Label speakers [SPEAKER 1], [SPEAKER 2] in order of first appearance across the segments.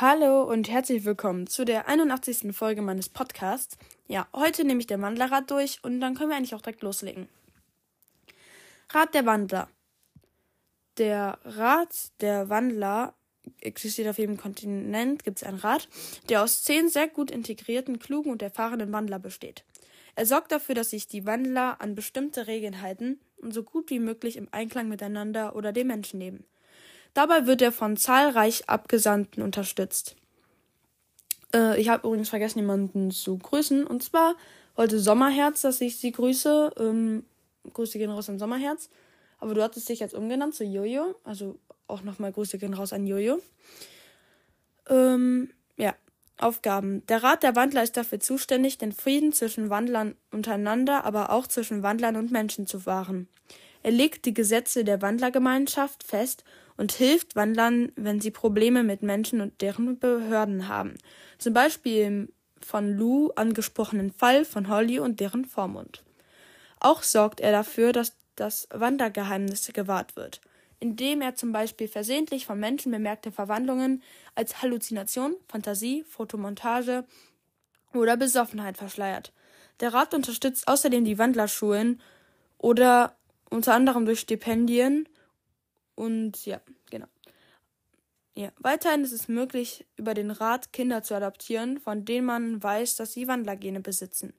[SPEAKER 1] Hallo und herzlich willkommen zu der 81. Folge meines Podcasts. Ja, heute nehme ich der Wandlerrad durch und dann können wir eigentlich auch direkt loslegen. Rat der Wandler. Der Rat der Wandler existiert auf jedem Kontinent, gibt es einen Rat, der aus zehn sehr gut integrierten, klugen und erfahrenen Wandler besteht. Er sorgt dafür, dass sich die Wandler an bestimmte Regeln halten und so gut wie möglich im Einklang miteinander oder dem Menschen leben. Dabei wird er von zahlreich Abgesandten unterstützt. Äh, ich habe übrigens vergessen, jemanden zu grüßen. Und zwar heute Sommerherz, dass ich sie grüße. Ähm, Grüße gehen raus an Sommerherz. Aber du hattest dich jetzt umgenannt zu Jojo. Also auch nochmal Grüße gehen raus an Jojo. Ähm, ja, Aufgaben. Der Rat der Wandler ist dafür zuständig, den Frieden zwischen Wandlern untereinander, aber auch zwischen Wandlern und Menschen zu wahren. Er legt die Gesetze der Wandlergemeinschaft fest und hilft Wandlern, wenn sie Probleme mit Menschen und deren Behörden haben. Zum Beispiel im von Lou angesprochenen Fall von Holly und deren Vormund. Auch sorgt er dafür, dass das Wandergeheimnis gewahrt wird, indem er zum Beispiel versehentlich von Menschen bemerkte Verwandlungen als Halluzination, Fantasie, Fotomontage oder Besoffenheit verschleiert. Der Rat unterstützt außerdem die Wandlerschulen oder unter anderem durch Stipendien und ja, genau. Ja, weiterhin ist es möglich, über den Rat Kinder zu adoptieren, von denen man weiß, dass sie Wandlergene besitzen.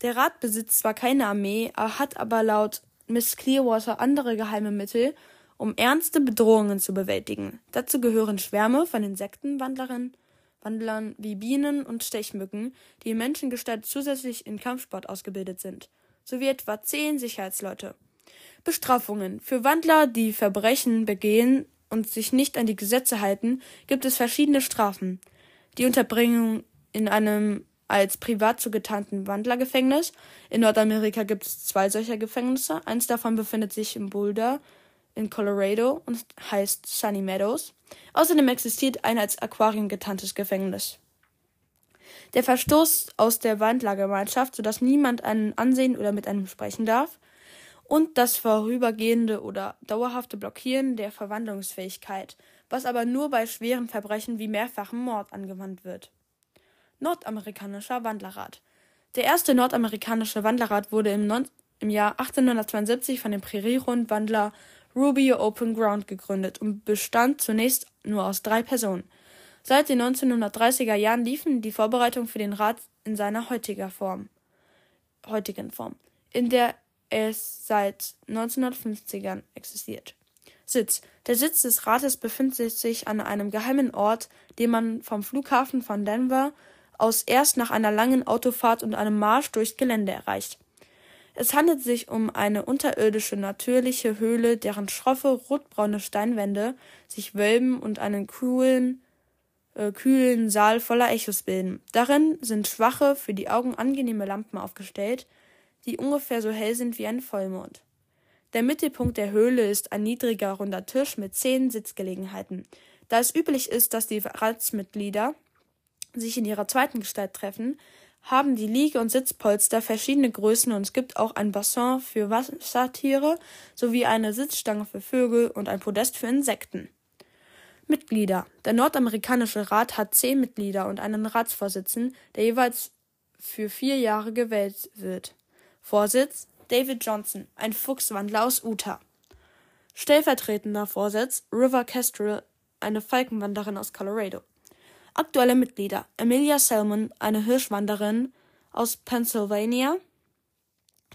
[SPEAKER 1] Der Rat besitzt zwar keine Armee, hat aber laut Miss Clearwater andere geheime Mittel, um ernste Bedrohungen zu bewältigen. Dazu gehören Schwärme von Insektenwandlerinnen, Wandlern wie Bienen und Stechmücken, die in Menschengestalt zusätzlich in Kampfsport ausgebildet sind, sowie etwa zehn Sicherheitsleute. Bestrafungen. Für Wandler, die Verbrechen begehen und sich nicht an die Gesetze halten, gibt es verschiedene Strafen. Die Unterbringung in einem als privat zugetarnten Wandlergefängnis. In Nordamerika gibt es zwei solcher Gefängnisse. Eins davon befindet sich in Boulder in Colorado und heißt Sunny Meadows. Außerdem existiert ein als Aquarium getarntes Gefängnis. Der Verstoß aus der Wandlergemeinschaft, sodass niemand einen ansehen oder mit einem sprechen darf und das vorübergehende oder dauerhafte Blockieren der Verwandlungsfähigkeit, was aber nur bei schweren Verbrechen wie mehrfachem Mord angewandt wird. Nordamerikanischer Wandlerrat. Der erste nordamerikanische Wandlerrat wurde im, non im Jahr 1872 von dem Prärierundwandler Rubio Open Ground gegründet und bestand zunächst nur aus drei Personen. Seit den 1930er Jahren liefen die Vorbereitungen für den Rat in seiner heutiger Form, heutigen Form, in der es seit 1950ern existiert. Sitz. Der Sitz des Rates befindet sich an einem geheimen Ort, den man vom Flughafen von Denver aus erst nach einer langen Autofahrt und einem Marsch durchs Gelände erreicht. Es handelt sich um eine unterirdische natürliche Höhle, deren schroffe rotbraune Steinwände sich wölben und einen coolen, äh, kühlen Saal voller Echos bilden. Darin sind schwache, für die Augen angenehme Lampen aufgestellt, die ungefähr so hell sind wie ein Vollmond. Der Mittelpunkt der Höhle ist ein niedriger runder Tisch mit zehn Sitzgelegenheiten. Da es üblich ist, dass die Ratsmitglieder sich in ihrer zweiten Gestalt treffen, haben die Liege- und Sitzpolster verschiedene Größen und es gibt auch ein Bassin für Wassertiere sowie eine Sitzstange für Vögel und ein Podest für Insekten. Mitglieder. Der nordamerikanische Rat hat zehn Mitglieder und einen Ratsvorsitzenden, der jeweils für vier Jahre gewählt wird. Vorsitz David Johnson, ein Fuchswandler aus Utah. Stellvertretender Vorsitz River Kestrel, eine Falkenwanderin aus Colorado. Aktuelle Mitglieder Amelia Selman, eine Hirschwanderin aus Pennsylvania.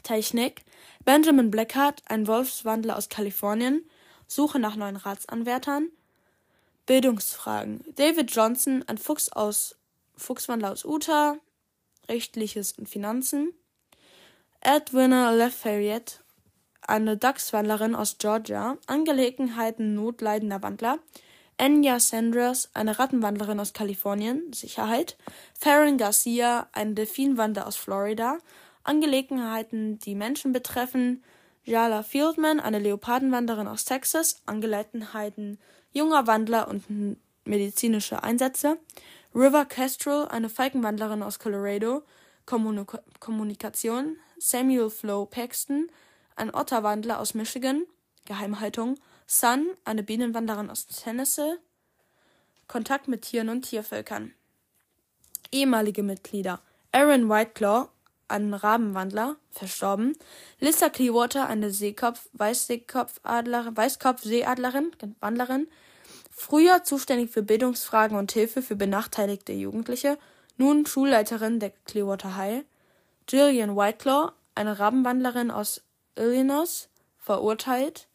[SPEAKER 1] Technik Benjamin Blackheart, ein Wolfswandler aus Kalifornien. Suche nach neuen Ratsanwärtern. Bildungsfragen David Johnson, ein Fuchs aus Fuchswandler aus Utah. Rechtliches und Finanzen. Edwina Lafayette, eine Dachswandlerin aus Georgia, Angelegenheiten notleidender Wandler, Enya Sanders, eine Rattenwandlerin aus Kalifornien, Sicherheit, Farron Garcia, ein Delfinwanderer aus Florida, Angelegenheiten, die Menschen betreffen, Jala Fieldman, eine Leopardenwanderin aus Texas, Angelegenheiten junger Wandler und medizinische Einsätze, River Kestrel, eine Falkenwandlerin aus Colorado, Kommunik Kommunikation, Samuel Flo Paxton, ein Otterwandler aus Michigan, Geheimhaltung, Sun, eine Bienenwanderin aus Tennessee, Kontakt mit Tieren und Tiervölkern. Ehemalige Mitglieder Aaron Whiteclaw, ein Rabenwandler, verstorben. Lissa Clearwater, eine Seekopf, Weißseekopfadlerin, Weißkopfseeadlerin, Wandlerin. Früher zuständig für Bildungsfragen und Hilfe für benachteiligte Jugendliche, nun Schulleiterin der Clearwater High. Jillian Whiteclaw, eine Rabenwandlerin aus Illinois, verurteilt.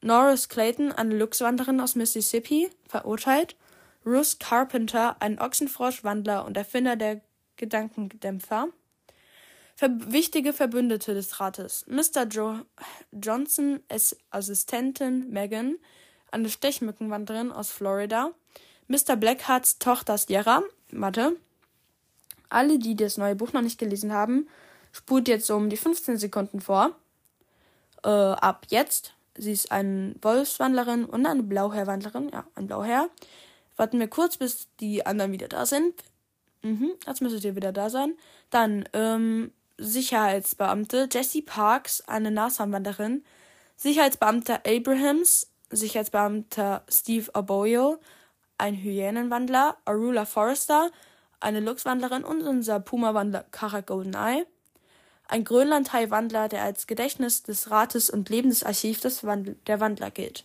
[SPEAKER 1] Norris Clayton, eine Luchswanderin aus Mississippi, verurteilt. Ruth Carpenter, ein Ochsenfroschwandler und Erfinder der Gedankendämpfer. Ver wichtige Verbündete des Rates. Mr. Jo Johnson als Assistentin Megan, eine Stechmückenwanderin aus Florida. Mr. Blackhearts Tochter Sierra, Mathe. Alle, die das neue Buch noch nicht gelesen haben, spult jetzt um die 15 Sekunden vor. Äh, ab jetzt. Sie ist eine Wolfswandlerin und eine Blauherrwandlerin. Ja, ein Blauherr. Warten wir kurz, bis die anderen wieder da sind. Mhm, jetzt müsstet ihr wieder da sein. Dann, ähm, Sicherheitsbeamte Jesse Parks, eine NASA-Wanderin. Sicherheitsbeamter Abrahams. Sicherheitsbeamter Steve Oboyo, ein Hyänenwandler. Arula Forrester, eine Luchswandlerin und unser Puma-Wandler Kara Goldeneye. Ein Grönlandhai-Wandler, der als Gedächtnis des Rates und Lebensarchiv des Wandl der Wandler gilt.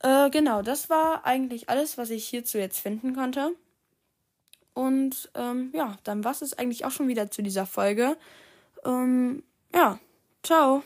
[SPEAKER 1] Äh, genau, das war eigentlich alles, was ich hierzu jetzt finden konnte. Und ähm, ja, dann war es eigentlich auch schon wieder zu dieser Folge. Ähm, ja, ciao.